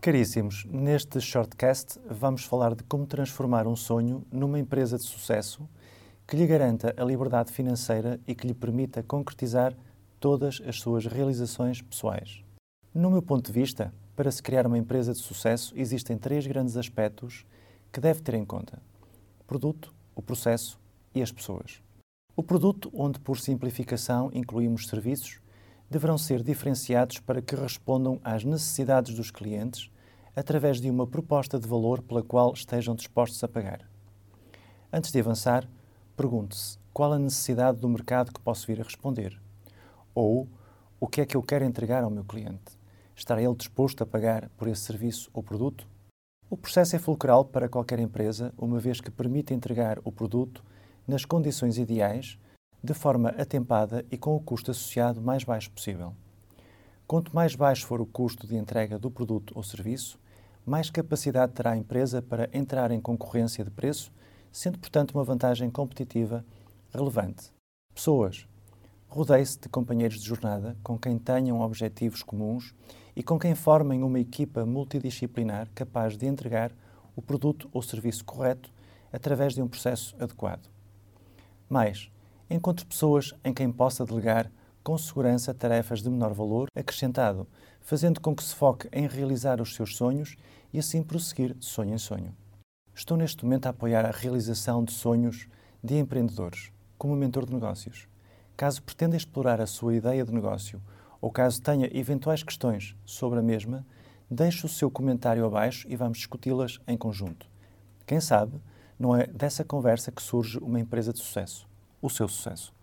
Caríssimos, neste shortcast vamos falar de como transformar um sonho numa empresa de sucesso que lhe garanta a liberdade financeira e que lhe permita concretizar todas as suas realizações pessoais. No meu ponto de vista, para se criar uma empresa de sucesso existem três grandes aspectos que deve ter em conta: o produto, o processo e as pessoas. O produto, onde por simplificação incluímos serviços, deverão ser diferenciados para que respondam às necessidades dos clientes através de uma proposta de valor pela qual estejam dispostos a pagar. Antes de avançar, pergunte-se qual a necessidade do mercado que posso vir a responder? Ou o que é que eu quero entregar ao meu cliente? Estará ele disposto a pagar por esse serviço ou produto? O processo é fulcral para qualquer empresa, uma vez que permite entregar o produto nas condições ideais de forma atempada e com o custo associado mais baixo possível. Quanto mais baixo for o custo de entrega do produto ou serviço, mais capacidade terá a empresa para entrar em concorrência de preço, sendo, portanto, uma vantagem competitiva relevante. Pessoas. Rodeie-se de companheiros de jornada com quem tenham objetivos comuns e com quem formem uma equipa multidisciplinar capaz de entregar o produto ou serviço correto através de um processo adequado. Mais, encontre pessoas em quem possa delegar com segurança tarefas de menor valor acrescentado, fazendo com que se foque em realizar os seus sonhos e assim prosseguir de sonho em sonho. Estou neste momento a apoiar a realização de sonhos de empreendedores, como mentor de negócios. Caso pretenda explorar a sua ideia de negócio ou caso tenha eventuais questões sobre a mesma, deixe o seu comentário abaixo e vamos discuti-las em conjunto. Quem sabe, não é dessa conversa que surge uma empresa de sucesso, o seu sucesso.